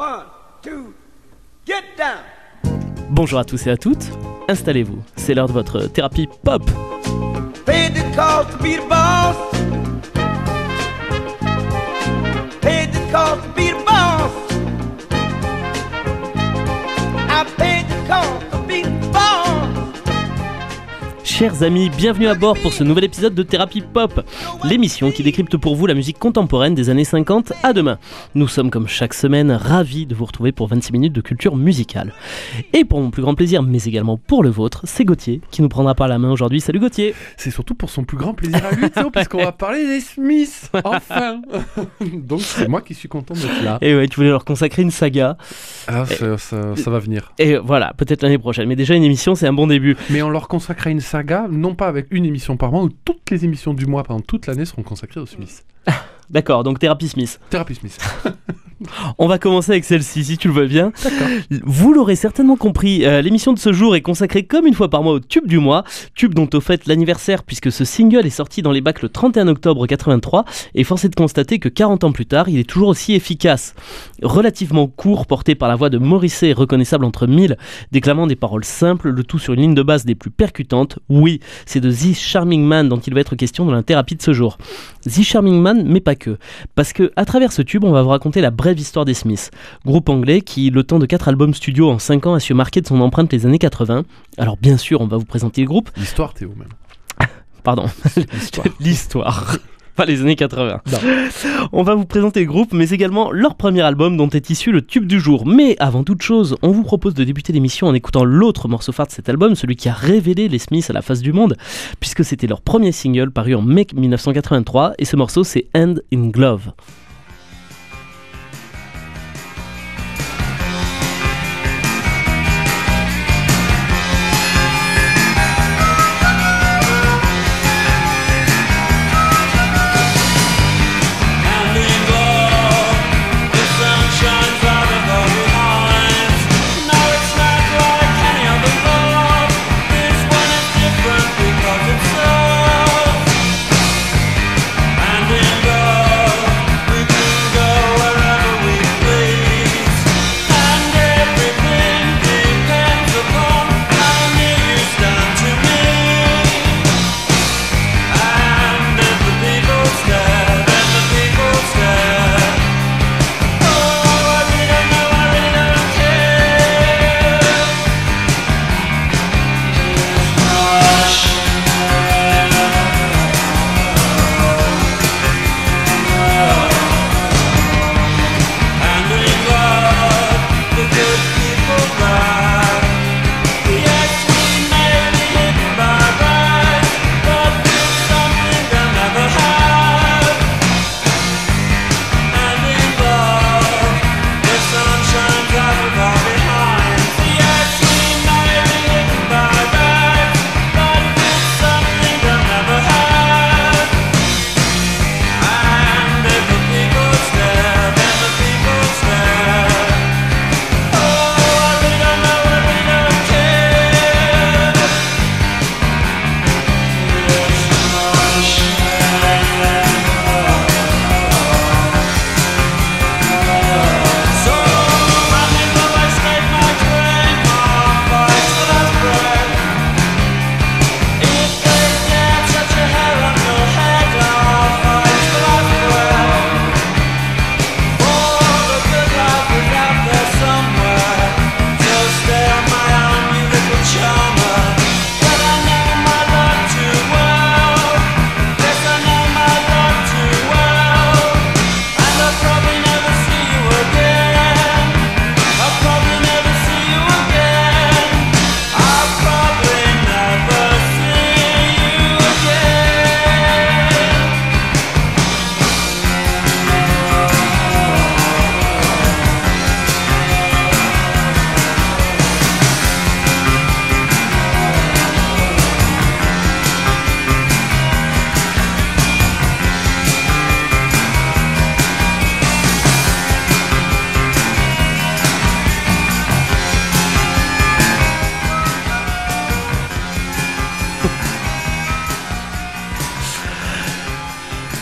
One, two, get down. Bonjour à tous et à toutes, installez-vous, c'est l'heure de votre thérapie pop. Paid the cost to be the boss. Chers amis, bienvenue à bord pour ce nouvel épisode de Thérapie Pop, l'émission qui décrypte pour vous la musique contemporaine des années 50 à demain. Nous sommes comme chaque semaine ravis de vous retrouver pour 26 minutes de culture musicale. Et pour mon plus grand plaisir, mais également pour le vôtre, c'est Gauthier qui nous prendra par la main aujourd'hui. Salut Gauthier C'est surtout pour son plus grand plaisir à lui, Théo, puisqu'on va parler des Smiths, enfin Donc c'est moi qui suis content d'être là. Et ouais, tu voulais leur consacrer une saga. Ah, ça, ça- ça va venir. Et voilà, peut-être l'année prochaine. Mais déjà une émission, c'est un bon début. Mais on leur consacrera une saga, non pas avec une émission par mois, où toutes les émissions du mois pendant toute l'année seront consacrées aux Smiths. D'accord, donc Thérapie Smith. Thérapie Smith. On va commencer avec celle-ci, si tu le veux bien. Vous l'aurez certainement compris, euh, l'émission de ce jour est consacrée comme une fois par mois au tube du mois, tube dont au fait l'anniversaire puisque ce single est sorti dans les bacs le 31 octobre 83 et force est de constater que 40 ans plus tard, il est toujours aussi efficace. Relativement court, porté par la voix de Morrissey, reconnaissable entre mille, déclamant des paroles simples, le tout sur une ligne de base des plus percutantes. Oui, c'est de The Charming Man dont il va être question dans la thérapie de ce jour. The Charming Man, mais pas Parce que à travers ce tube, on va vous raconter la brève histoire des Smiths, groupe anglais qui, le temps de 4 albums studio en 5 ans, a su marquer de son empreinte les années 80. Alors bien sûr, on va vous présenter le groupe, L'histoire, Théo, même. pardon, L'histoire. Pas les années 80. Non. On va vous présenter le groupe, mais également leur premier album dont est issu le tube du jour. Mais avant toute chose, on vous propose de débuter l'émission en écoutant l'autre morceau phare de cet album, celui qui a révélé les Smiths à la face du monde, puisque c'était leur premier single paru en mai 1983, et ce morceau c'est Hand in Glove.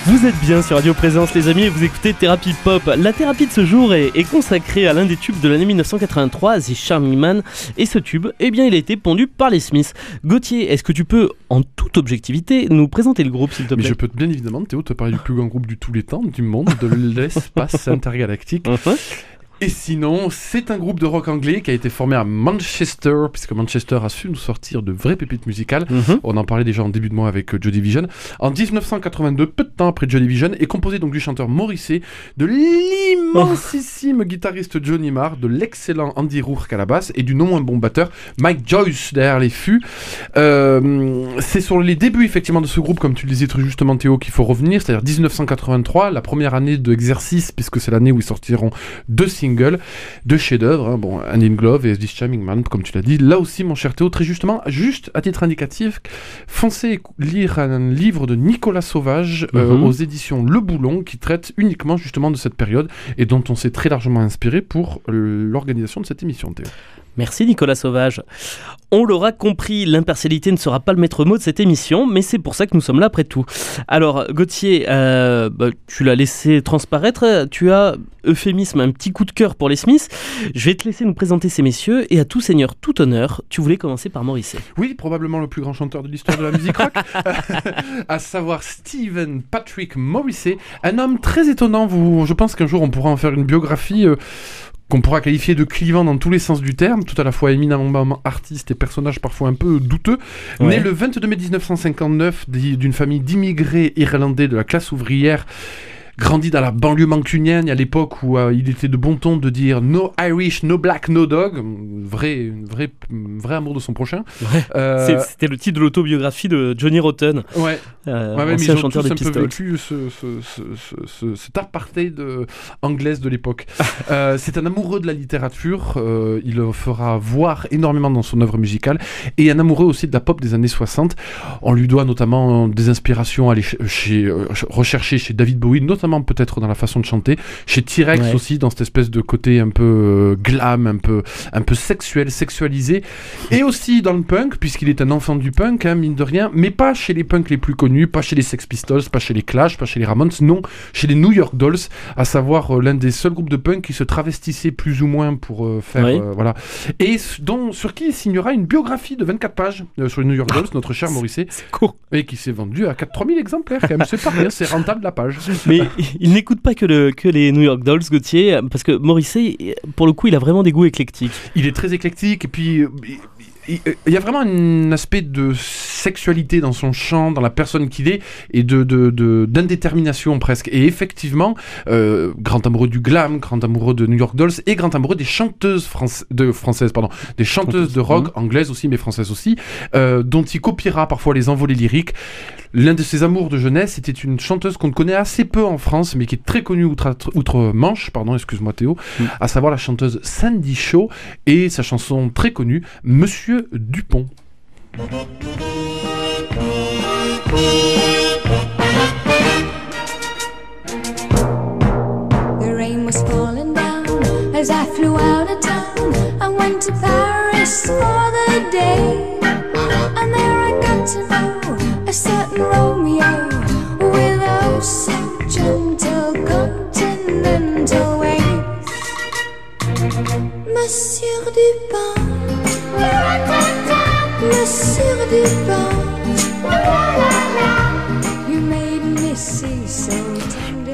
Vous êtes bien sur Radio Présence les amis et vous écoutez Thérapie Pop. La thérapie de ce jour est, est consacrée à l'un des tubes de l'année 1983, The Charming Man. Et ce tube, eh bien il a été pondu par les Smiths. Gauthier, est-ce que tu peux, en toute objectivité, nous présenter le groupe s'il te Mais plaît je peux bien évidemment, Théo, te parler du plus grand groupe du tous les temps, du monde, de l'espace intergalactique. Mhm. Et sinon, c'est un groupe de rock anglais qui a été formé à Manchester, puisque Manchester a su nous sortir de vraies pépites musicales. Mhm. On en parlait déjà en début de mois avec euh, Joy Division. En 1982, peu de temps après Joy Division, est composé donc du chanteur Morrissey, de l'immensissime guitariste Johnny Marr, de l'excellent Andy Rourke à la basse et du non moins bon batteur Mike Joyce derrière les fûts. Euh, c'est sur les débuts effectivement de ce groupe, comme tu le disais très justement Théo, qu'il faut revenir, c'est-à-dire 1983, la première année d'exercice, puisque c'est l'année où ils sortiront deux singles, deux chefs-d'œuvre, hein, bon, Hand in Glove et This Charming Man, comme tu l'as dit. Là aussi, mon cher Théo, très justement, juste à titre indicatif, foncez lire un livre de Nicolas Sauvage euh, Mhm. aux éditions Le Boulon, qui traite uniquement justement de cette période et dont on s'est très largement inspiré pour euh, l'organisation de cette émission, Théo. Merci Nicolas Sauvage. On l'aura compris, l'impartialité ne sera pas le maître mot de cette émission, mais c'est pour ça que nous sommes là après tout. Alors Gauthier, euh, bah, tu l'as laissé transparaître, tu as, euphémisme, un petit coup de cœur pour les Smiths. Je vais te laisser nous présenter ces messieurs, et à tout seigneur, tout honneur, tu voulais commencer par Morrissey. Oui, probablement le plus grand chanteur de l'histoire de la musique rock, à savoir Stephen Patrick Morrissey, un homme très étonnant. Vous, je pense qu'un jour on pourra en faire une biographie. euh, qu'on pourra qualifier de clivant dans tous les sens du terme, tout à la fois éminemment artiste et personnage parfois un peu douteux. Ouais. Né le 22 mai 1959 d'i- d'une famille d'immigrés irlandais de la classe ouvrière, grandi dans la banlieue mancunienne à l'époque où euh, il était de bon ton de dire no Irish, no black, no dog, vrai, vrai, vrai amour de son prochain. Ouais. Euh, C'était le titre de l'autobiographie de Johnny Rotten, ouais, euh, Ouais, ouais, mais ils ont tous un peu vécu ce, ce, apartheid euh, anglaise de l'époque. C'est un amoureux de la littérature, il le fera voir énormément dans son œuvre musicale, et un amoureux aussi de la pop des années 60. On lui doit notamment des inspirations à aller ch- chez, ch- rechercher chez David Bowie, notamment peut-être dans la façon de chanter, chez T-Rex Ouais. aussi, dans cette espèce de côté un peu euh, glam, un peu, un peu sexuel, sexualisé, et aussi dans le punk, puisqu'il est un enfant du punk, hein, mine de rien, mais pas chez les punks les plus connus, pas chez les Sex Pistols, pas chez les Clash, pas chez les Ramones, non, chez les New York Dolls, à savoir euh, l'un des seuls groupes de punk qui se travestissait plus ou moins pour euh, faire, Oui. euh, voilà, et dont, sur qui il signera une biographie de 24 pages sur les New York Dolls, notre cher C'est court. et qui s'est vendu à 4 3000 exemplaires, quand même, c'est pas rien, c'est rentable la page. Mais il n'écoute pas que, le, que les New York Dolls, Gauthier, parce que Morrissey, pour le coup, il a vraiment des goûts éclectiques. Il est très éclectique et puis euh, il- il y a vraiment un aspect de sexualité dans son chant, dans la personne qu'il est et de d'indétermination presque. Et effectivement, euh, grand amoureux du glam, grand amoureux de New York Dolls et grand amoureux des chanteuses France- de françaises, pardon, des chanteuses de rock anglaises aussi, mais françaises aussi, euh, dont il copiera parfois les envolées lyriques. L'un de ses amours de jeunesse était une chanteuse qu'on connaît assez peu en France, mais qui est très connue outre- outre-Manche, pardon, excuse-moi Théo, Mm. à savoir la chanteuse Sandy Shaw et sa chanson très connue, Monsieur Dupont. The rain was falling down as I flew out of town. I went to Paris for the day. And there I got to know a certain Romeo with oh so gentle continental ways. Monsieur Dupin,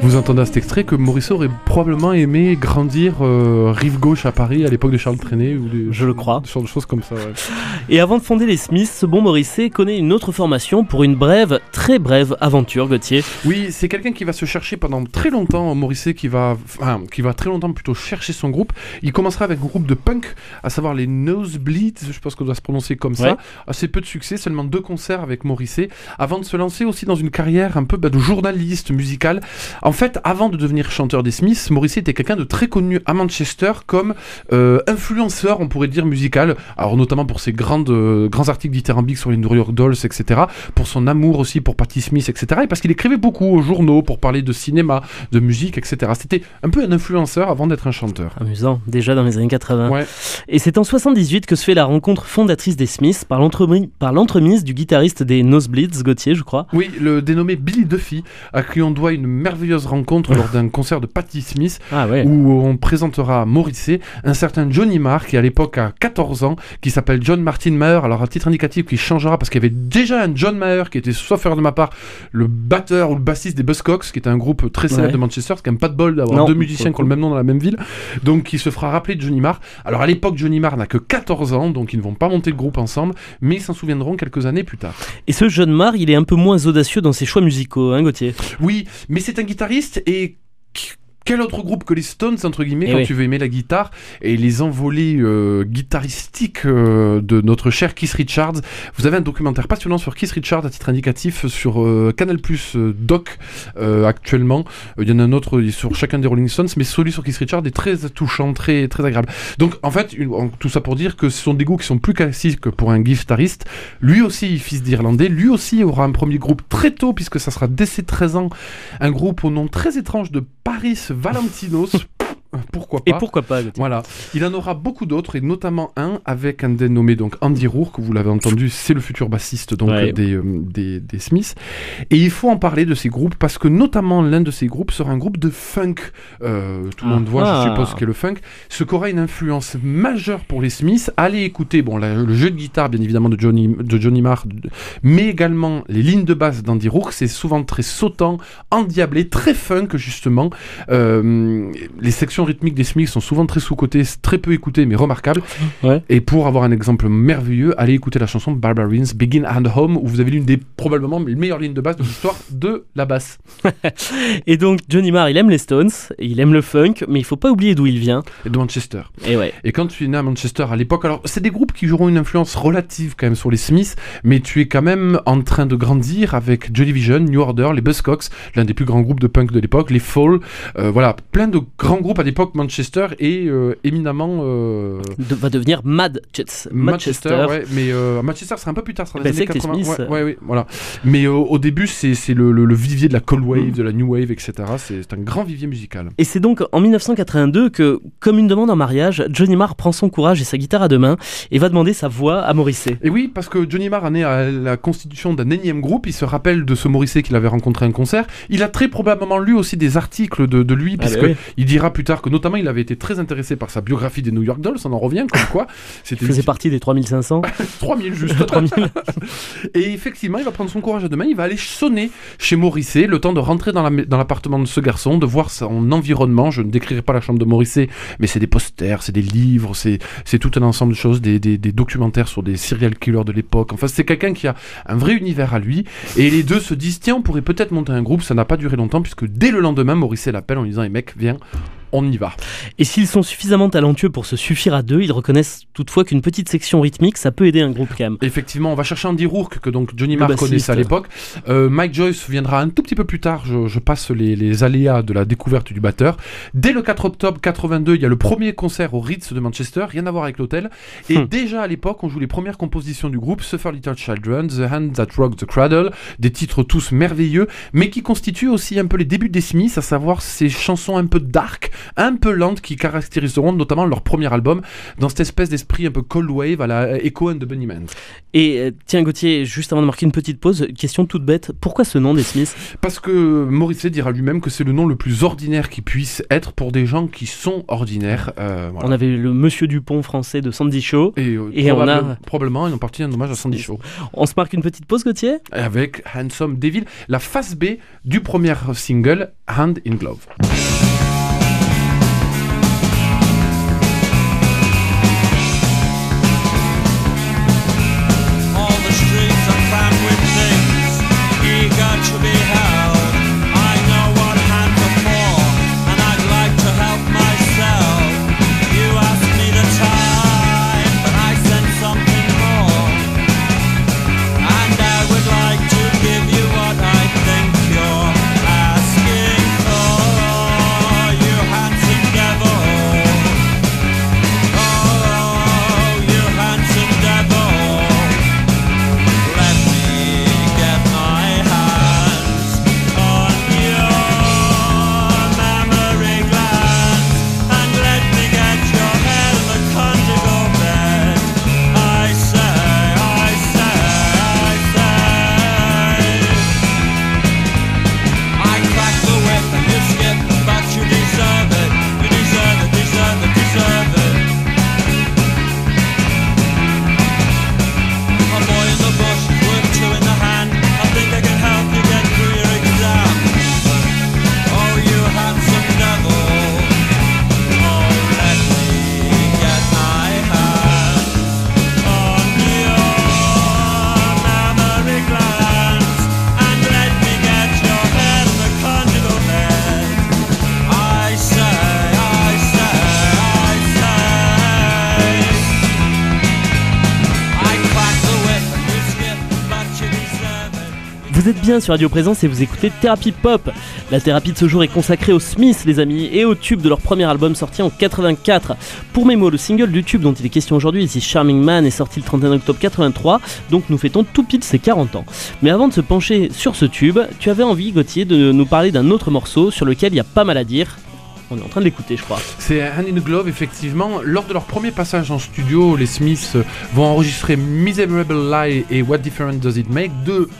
Vous entendez à cet extrait que Morisset aurait probablement aimé grandir euh, rive gauche à Paris à l'époque de Charles Trenet ou des, Je le crois. Ce genre de choses comme ça. ouais. Et avant de fonder les Smiths, ce bon Morrissey connaît une autre formation pour une brève, très brève aventure, Gauthier. Oui, c'est quelqu'un qui va se chercher pendant très longtemps, Morisset, qui va, enfin, qui va très longtemps plutôt chercher son groupe. Il commencera avec un groupe de punk, à savoir les Nosebleeds, je pense qu'on doit se prononcer comme Ouais. ça. Assez peu de succès, seulement deux concerts avec Morisset, avant de se lancer aussi dans une carrière un peu bah, de journaliste musical. En fait, avant de devenir chanteur des Smiths, Morrissey était quelqu'un de très connu à Manchester comme euh, influenceur, on pourrait dire, musical. Alors, notamment pour ses grandes, euh, grands articles dithyrambiques sur les New York Dolls, etc. Pour son amour aussi pour Patti Smith, etc. Et parce qu'il écrivait beaucoup aux journaux pour parler de cinéma, de musique, etc. C'était un peu un influenceur avant d'être un chanteur. Amusant, déjà dans les années 80. Ouais. Et c'est en 78 que se fait la rencontre fondatrice des Smiths par l'entremise du guitariste des Nosebleeds, Gauthier, je crois. Oui, le dénommé Billy Duffy, à qui on doit une merveilleuse rencontre lors d'un concert de Patti Smith, Ah ouais. où on présentera à Morrissey un certain Johnny Marr, qui à l'époque a 14 ans, qui s'appelle John Martin Maher. Alors, à titre indicatif, qui changera parce qu'il y avait déjà un John Maher qui était, sauf erreur de ma part, le batteur ou le bassiste des Buzzcocks, qui était un groupe très célèbre Ouais. de Manchester. C'est quand même pas de bol d'avoir deux musiciens qui ont le même nom dans la même ville. Donc, qui se fera rappeler de Johnny Marr. Alors, à l'époque, Johnny Marr n'a que 14 ans, donc ils ne vont pas monter le groupe ensemble, mais ils s'en souviendront quelques années plus tard. Et ce jeune Marr, il est un peu moins audacieux dans ses choix musicaux, hein, Gauthier? Oui, mais c'est un guitariste et quel autre groupe que les Stones, entre guillemets, Eh quand oui. tu veux aimer la guitare et les envolées euh, guitaristiques euh, de notre cher Keith Richards Vous avez un documentaire passionnant sur Keith Richards à titre indicatif sur euh, Canal Plus Doc euh, actuellement. Euh, Il y en a un autre sur chacun des Rolling Stones, mais celui sur Keith Richards est très touchant, très, très agréable. Donc en fait, une- en- tout ça pour dire que ce sont des goûts qui sont plus classiques pour un guitariste. Lui aussi, fils d'Irlandais, lui aussi aura un premier groupe très tôt, puisque ça sera dès ses 13 ans, un groupe au nom très étrange de Paris Valentinos. Pourquoi pas Et pourquoi pas, voilà, il en aura beaucoup d'autres et notamment un avec un dénommé donc Andy Rourke, vous l'avez entendu, c'est le futur bassiste donc Ouais. des, euh, des, des Smiths. Et il faut en parler de ces groupes parce que notamment l'un de ces groupes sera un groupe de funk. Euh, tout le monde voit, Ah. je suppose, ce qu'est le funk. Ce qui aura une influence majeure pour les Smiths. Allez écouter bon la- le jeu de guitare bien évidemment de Johnny de Johnny Marr, mais également les lignes de basse d'Andy Rourke. C'est souvent très sautant, endiablé, très funk justement. Euh, les sections rythmiques des Smiths sont souvent très sous-cotées, très peu écoutées, mais remarquables. Ouais. Et pour avoir un exemple merveilleux, allez écouter la chanson Barbarians, Begin and Home, où vous avez l'une des probablement les meilleures lignes de basse de l'histoire de la basse. Et donc, Johnny Marr, il aime les Stones, il aime le funk, mais il faut pas oublier d'où il vient. Et de Manchester. Et ouais. Et quand tu es né à Manchester à l'époque, alors c'est des groupes qui joueront une influence relative quand même sur les Smiths, mais tu es quand même en train de grandir avec Joy Division, New Order, les Buzzcocks, l'un des plus grands groupes de punk de l'époque, les Fall, euh, voilà, plein de grands groupes à l'époque Manchester et euh, éminemment euh, De- va devenir Mad Manchester, Manchester. ouais, mais euh, Manchester c'est un peu plus tard, ça sera Bah, les c'est années que les 80. Smiths, ouais, ouais, ouais, voilà. Mais au début, c'est le, le- le vivier de la cold wave, de la new wave, etc. C'est un grand vivier musical. Et c'est donc en 1982 que, comme une demande en mariage, Johnny Marr prend son courage et sa guitare à deux mains et va demander sa voix à Morrissey. Et oui, parce que Johnny Marr est à la constitution d'un énième groupe. Il se rappelle de ce Morrissey qu'il avait rencontré à un concert. Il a très probablement lu aussi des articles de, de lui, Ah, puisque bah il dira plus tard que notamment il avait été très intéressé par sa biographie des New York Dolls. On en revient comme quoi. Il C'était faisait partie des 3500. 3000 juste. 3000. Et effectivement, il va prendre son courage à deux mains, il va aller sonner chez Morrissey, le temps de rentrer dans la- dans l'appartement de ce garçon, de voir son environnement. Je ne décrirai pas la chambre de Morrissey, mais c'est des posters, c'est des livres, c'est tout un ensemble de choses, des, des- des documentaires sur des serial killers de l'époque. Enfin, c'est quelqu'un qui a un vrai univers à lui. Et les deux se disent, tiens, on pourrait peut-être monter un groupe. Ça n'a pas duré longtemps, puisque dès le lendemain, Morrissey l'appelle en lui disant, hey mec, viens. On y va. Et s'ils sont suffisamment talentueux pour se suffire à deux, ils reconnaissent toutefois qu'une petite section rythmique, ça peut aider un groupe quand même. Effectivement, on va chercher Andy Rourke, que donc Johnny Marr connaissait à l'époque. Euh, Mike Joyce viendra un tout petit peu plus tard, je, je passe les, les aléas de la découverte du batteur. Dès le 4 octobre 82, il y a le premier concert au Ritz de Manchester, rien à voir avec l'hôtel. Et Hmm. déjà à l'époque, on joue les premières compositions du groupe, Suffer Little Children, The Hand That Rocked the Cradle, des titres tous merveilleux, mais qui constituent aussi un peu les débuts des Smiths, à savoir ces chansons un peu dark, un peu lentes, qui caractériseront notamment leur premier album, dans cette espèce d'esprit un peu cold wave à la Echo and the Bunnymen. Et euh, tiens Gauthier, juste avant de marquer une petite pause, question toute bête, pourquoi ce nom des Smiths? Parce que Morrissey dira lui-même que c'est le nom le plus ordinaire qui puisse être pour des gens qui sont ordinaires. euh, voilà. On avait le Monsieur Dupont français de Sandy Show. Et, euh, Et on a- probable- probablement, ils ont parti un hommage à Sandy Shaw. On se marque une petite pause Gauthier? Avec Handsome Devil, la face B du premier single, Hand in Glove. Bien sur Radio Présence et vous écoutez Thérapie Pop. La thérapie de ce jour est consacrée aux Smiths, les amis, et au tube de leur premier album sorti en 84. Pour mots, le single du tube dont il est question aujourd'hui, ici Charming Man, est sorti le 31 octobre 83, donc nous fêtons tout pile ses 40 ans. Mais avant de se pencher sur ce tube, tu avais envie, Gauthier, de nous parler d'un autre morceau sur lequel il y a pas mal à dire. On est en train de l'écouter, je crois. C'est Hand in Glove, effectivement. Lors de leur premier passage en studio, les Smiths vont enregistrer Miserable Lie et What Difference Does It Make Deux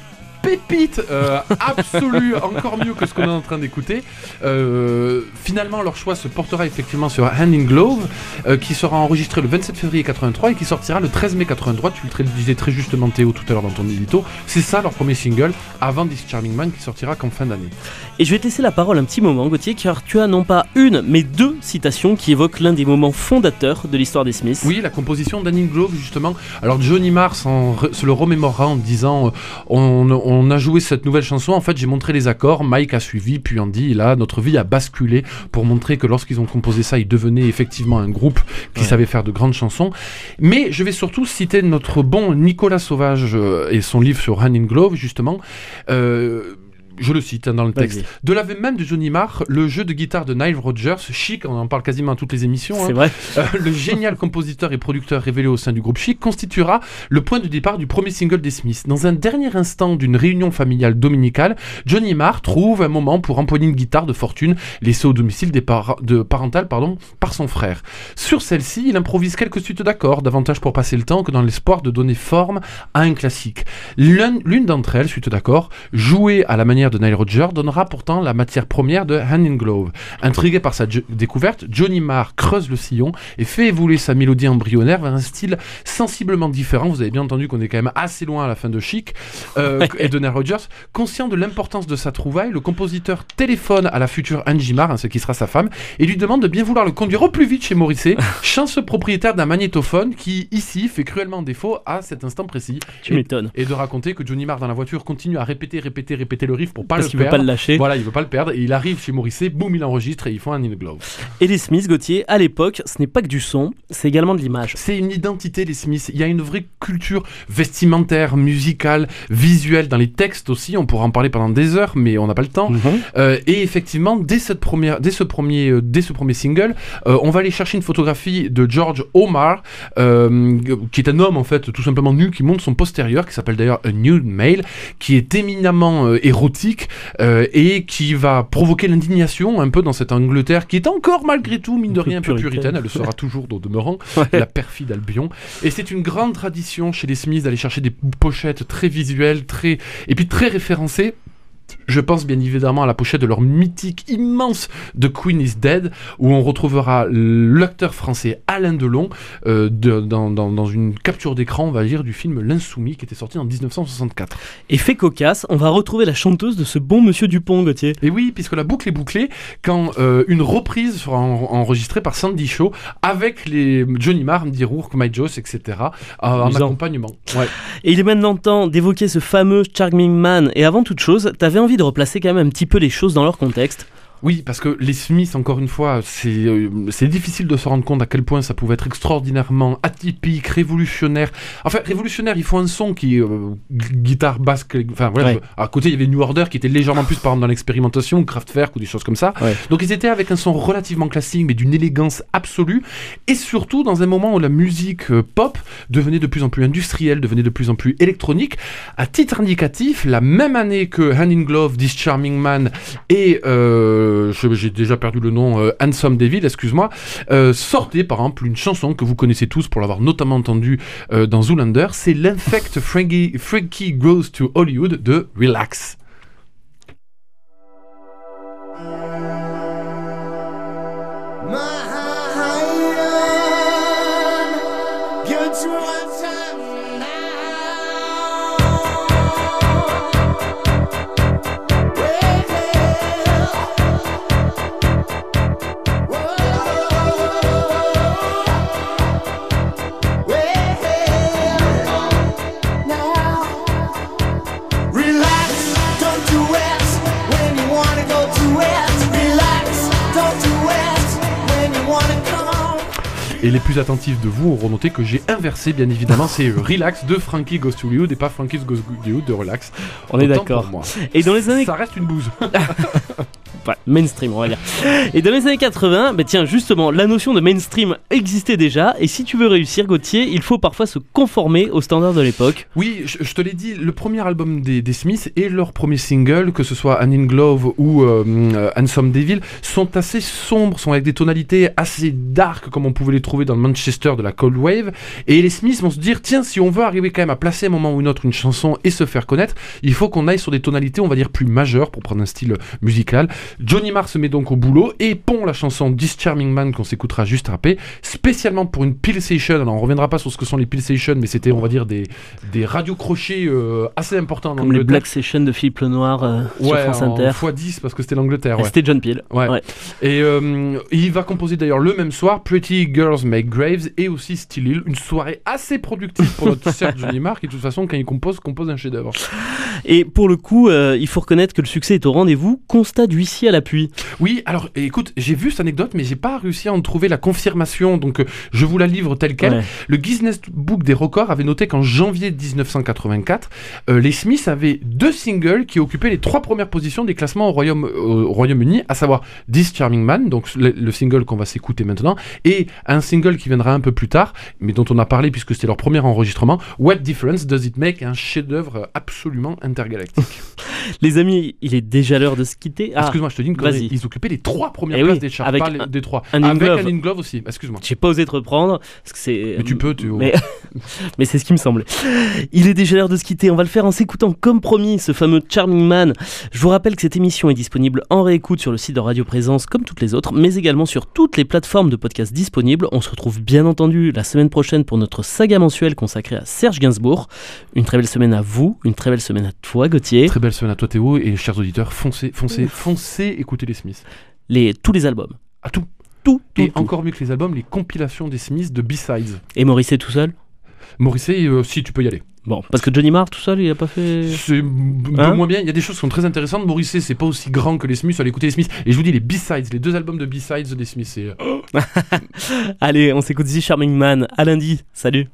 pépites euh, absolues, encore mieux que ce qu'on est en train d'écouter. Euh, finalement, leur choix se portera effectivement sur Hand in Glove, euh, qui sera enregistré le 27 février 83 et qui sortira le 13 mai 83. Tu le disais très justement, Théo, tout à l'heure dans ton édito. C'est ça leur premier single, avant This Charming Man, qui sortira qu'en fin d'année. Et je vais te laisser la parole un petit moment, Gauthier, car tu as non pas une, mais deux citations qui évoquent l'un des moments fondateurs de l'histoire des Smiths. Oui, la composition d'Annie Glove, justement. Alors, Johnny Mars en se le remémorera en disant euh, on, on a joué cette nouvelle chanson. En fait, j'ai montré les accords. Mike a suivi, puis Andy, et là, notre vie a basculé pour montrer que lorsqu'ils ont composé ça, ils devenaient effectivement un groupe qui Ouais. savait faire de grandes chansons. Mais je vais surtout citer notre bon Nicolas Sauvage euh, et son livre sur Annie Glove, justement. Euh, je le cite hein, dans le texte. De l'aveu même de Johnny Marr, le jeu de guitare de Nile Rodgers, chic, on en parle quasiment à toutes les émissions, hein, C'est vrai. euh, le génial compositeur et producteur révélé au sein du groupe Chic constituera le point de départ du premier single des Smiths. Dans un dernier instant d'une réunion familiale dominicale, Johnny Marr trouve un moment pour empoigner une guitare de fortune laissée au domicile des par- de parental pardon, par son frère. Sur celle-ci, il improvise quelques suites d'accords, davantage pour passer le temps que dans l'espoir de donner forme à un classique. L'un- L'une d'entre elles, suite d'accords, jouée à la manière de Nile Rodgers, donnera pourtant la matière première de Hand in Glove. Intrigué par sa découverte, Johnny Marr creuse le sillon et fait évoluer sa mélodie embryonnaire vers un style sensiblement différent. Vous avez bien entendu qu'on est quand même assez loin à la fin de Chic euh, et de Nile Rodgers. Conscient de l'importance de sa trouvaille, le compositeur téléphone à la future Angie Marr, hein, ce qui sera sa femme, et lui demande de bien vouloir le conduire au plus vite chez Morrissey, chanceux propriétaire d'un magnétophone qui, ici, fait cruellement défaut à cet instant précis. Tu m'étonnes. Et de raconter que Johnny Marr dans la voiture continue à répéter, répéter, répéter le riff pour pas Parce le qu'il veut perdre. pas le lâcher. Voilà, il veut pas le perdre et il arrive chez Morrissey, boum, il enregistre et ils font un in the glove. Et les Smiths, Gauthier, à l'époque, ce n'est pas que du son, c'est également de l'image. C'est une identité, les Smiths. Il y a une vraie culture vestimentaire, musicale, visuelle, dans les textes aussi. On pourra en parler pendant des heures, mais on n'a pas le temps. Mhm. Euh, et effectivement, dès, cette première, dès, ce premier, euh, dès ce premier single, euh, on va aller chercher une photographie de George Omar, qui est un homme en fait tout simplement nu, qui montre son postérieur, qui s'appelle d'ailleurs A Nude Male, qui est éminemment euh, euh, et qui va provoquer l'indignation un peu dans cette Angleterre qui est encore malgré tout, mine de rien, un peu puritaine. Elle le sera toujours au demeurant, Ouais. la perfide Albion. Et c'est une grande tradition chez les Smiths d'aller chercher des pochettes très visuelles, très et puis très référencées. Je pense bien évidemment à la pochette de leur mythique immense de Queen is Dead, où on retrouvera l'acteur français Alain Delon euh, de- dans, dans- dans une capture d'écran, on va dire, du film L'Insoumis qui était sorti en 1964. Et fait cocasse, on va retrouver la chanteuse de ce bon monsieur Dupont, Gauthier. Et oui, puisque la boucle est bouclée quand euh, une reprise sera en- enregistrée par Sandy Shaw avec les Johnny Marr, Andy Rourke, Mike Joss, etc. euh, en accompagnement. Ouais. Et il est maintenant temps d'évoquer ce fameux Charming Man. Et avant toute chose, t'avais envie de replacer quand même un petit peu les choses dans leur contexte. Oui, parce que les Smiths, encore une fois, c'est euh, c'est difficile de se rendre compte à quel point ça pouvait être extraordinairement atypique, révolutionnaire. Enfin, révolutionnaire, il faut un son qui euh, gu- guitare basse. Enfin, voilà. Ouais. À côté, il y avait New Order qui était légèrement plus, par exemple, dans l'expérimentation, ou Kraftwerk ou des choses comme ça. Ouais. Donc, ils étaient avec un son relativement classique, mais d'une élégance absolue. Et surtout, dans un moment où la musique euh, pop devenait de plus en plus industrielle, devenait de plus en plus électronique. À titre indicatif, la même année que Hand in Glove, This Charming Man et euh, j'ai déjà perdu le nom, euh, Handsome Devil, excuse-moi, euh, sortait par exemple une chanson que vous connaissez tous pour l'avoir notamment entendue euh, dans Zoolander, c'est l'Infect Frankie, Frankie Goes to Hollywood de Relax. Les plus attentifs de vous auront noté que j'ai inversé, bien évidemment, c'est Relax de Frankie Goes to Hollywood et pas Frankie Goes to Hollywood de Relax. On est d'accord. Et dans les années Ça reste une bouse. Ouais, mainstream, on va dire. Et dans les années 80, bah tiens, justement, la notion de mainstream existait déjà. Et si tu veux réussir, Gauthier, il faut parfois se conformer aux standards de l'époque. Oui, je, te l'ai dit, le premier album des, Smiths et leur premier single, que ce soit An in Glove ou euh, Handsome Devil, sont assez sombres, sont avec des tonalités assez dark comme on pouvait les trouver dans le Manchester de la Cold Wave. Et les Smiths vont se dire, tiens, si on veut arriver quand même à placer un moment ou une autre une chanson et se faire connaître, il faut qu'on aille sur des tonalités, on va dire, plus majeures pour prendre un style musical. Johnny Marr se met donc au boulot et pond la chanson This Charming Man qu'on s'écoutera juste après, spécialement pour une Pill Station. Alors on reviendra pas sur ce que sont les Pill Station, mais c'était, on va dire, des, des radios crochets euh, assez importants Comme les. Black Sessions de Philippe Lenoir euh, sur Ouais, France en Inter. x10 parce que c'était l'Angleterre. Ouais. C'était John Peel. Ouais. Ouais. Et euh, il va composer d'ailleurs le même soir Pretty Girls Make Graves et aussi Still Hill. Une soirée assez productive pour notre Serge Johnny Marr qui, de toute façon, quand il compose, compose un chef-d'œuvre. Et pour le coup, euh, il faut reconnaître que le succès est au rendez-vous. Constat d'huissier à l'appui. Oui, alors écoute, j'ai vu cette anecdote, mais j'ai pas réussi à en trouver la confirmation, donc euh, je vous la livre telle quelle. Ouais. Le Guinness Book des records avait noté qu'en janvier 1984, euh, les Smiths avaient deux singles qui occupaient les trois premières positions des classements au Royaume- au Royaume-Uni, à savoir This Charming Man, donc le, le single qu'on va s'écouter maintenant, et un single qui viendra un peu plus tard, mais dont on a parlé puisque c'était leur premier enregistrement, What Difference Does It Make, un chef-d'œuvre absolument intergalactique. Les amis, il est déjà l'heure de se quitter. Ah, Excuse-moi, je te dis une connerie, vas-y. ils occupaient les trois premières Eh places oui, des charts, avec pas les- un- des trois. un avec Glove. un glove aussi, excuse-moi. j'ai pas osé te reprendre parce que c'est. Mais tu peux, tu- Mais, mais c'est ce qui me semblait. Il est déjà l'heure de se quitter. On va le faire en s'écoutant comme promis ce fameux Charming Man. Je vous rappelle que cette émission est disponible en réécoute sur le site de Radio Présence comme toutes les autres, mais également sur toutes les plateformes de podcast disponibles. On se retrouve bien entendu la semaine prochaine pour notre saga mensuelle consacrée à Serge Gainsbourg. Une très belle semaine à vous, une très belle semaine à toi Gauthier. Très belle semaine à toi Théo et chers auditeurs, foncez, foncez, foncez écouter les Smiths. Les, tous les albums. À tout. Tout, tout, Et tout. encore mieux que les albums, les compilations des Smiths de B-Sides. Et Morisset tout seul Morrissey, euh, si tu peux y aller. Bon, parce que Johnny Marr tout seul, il a pas fait. C'est Hein moins bien. Il y a des choses qui sont très intéressantes. Morrissey, c'est pas aussi grand que les Smiths. Allez écouter les Smiths. Et je vous dis, les B-Sides, les deux albums de B-Sides des Smiths, c'est. euh, Allez, on s'écoute The Charming Man. À lundi. Salut.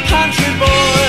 Country boy